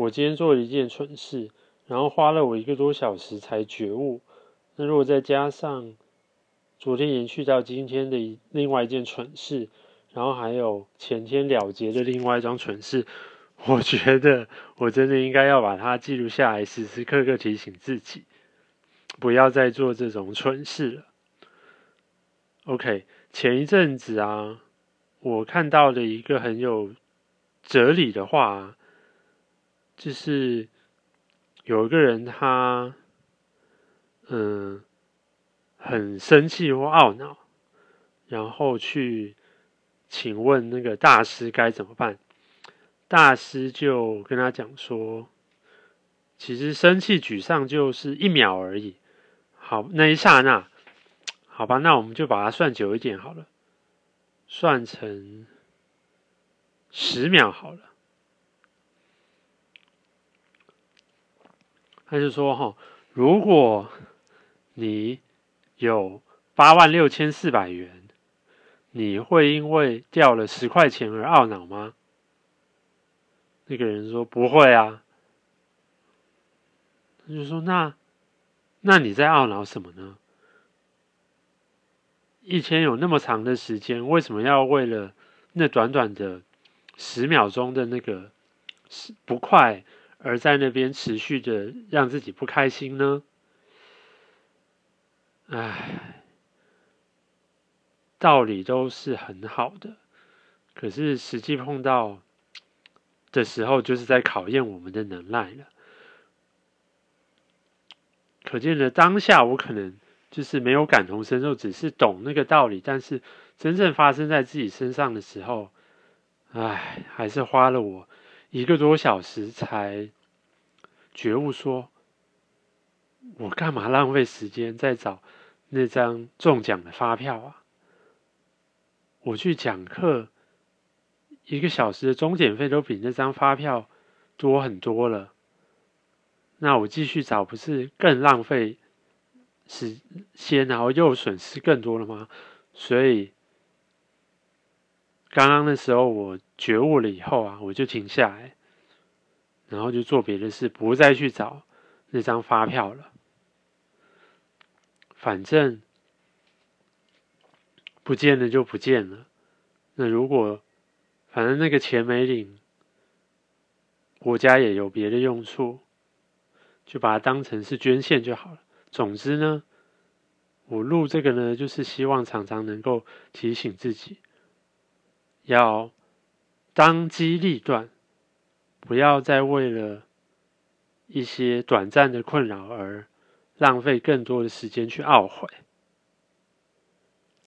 我今天做了一件蠢事，然后花了我一个多小时才觉悟。那如果再加上昨天延续到今天的另外一件蠢事，然后还有前天了结的另外一桩蠢事，我觉得我真的应该要把它记录下来，时时刻刻提醒自己，不要再做这种蠢事了。OK，前一阵子啊，我看到了一个很有哲理的话，就是有一个人他。嗯，很生气或懊恼，然后去请问那个大师该怎么办？大师就跟他讲说，其实生气沮丧就是一秒而已。好，那一刹那，好吧，那我们就把它算久一点好了，算成十秒好了。他就说哈，如果你有八万六千四百元，你会因为掉了十块钱而懊恼吗？那个人说不会啊。他就说那那你在懊恼什么呢？一天有那么长的时间，为什么要为了那短短的十秒钟的那个不快而在那边持续的让自己不开心呢？唉，道理都是很好的，可是实际碰到的时候，就是在考验我们的能耐了。可见的当下，我可能就是没有感同身受，只是懂那个道理，但是真正发生在自己身上的时候，唉，还是花了我一个多小时才觉悟，说我干嘛浪费时间在找。那张中奖的发票啊，我去讲课，一个小时的钟点费都比那张发票多很多了。那我继续找，不是更浪费时间，然后又损失更多了吗？所以刚刚那时候我觉悟了以后啊，我就停下来，然后就做别的事，不再去找那张发票了。反正不见了就不见了。那如果反正那个钱没领，国家也有别的用处，就把它当成是捐献就好了。总之呢，我录这个呢，就是希望常常能够提醒自己，要当机立断，不要再为了一些短暂的困扰而。浪费更多的时间去懊悔。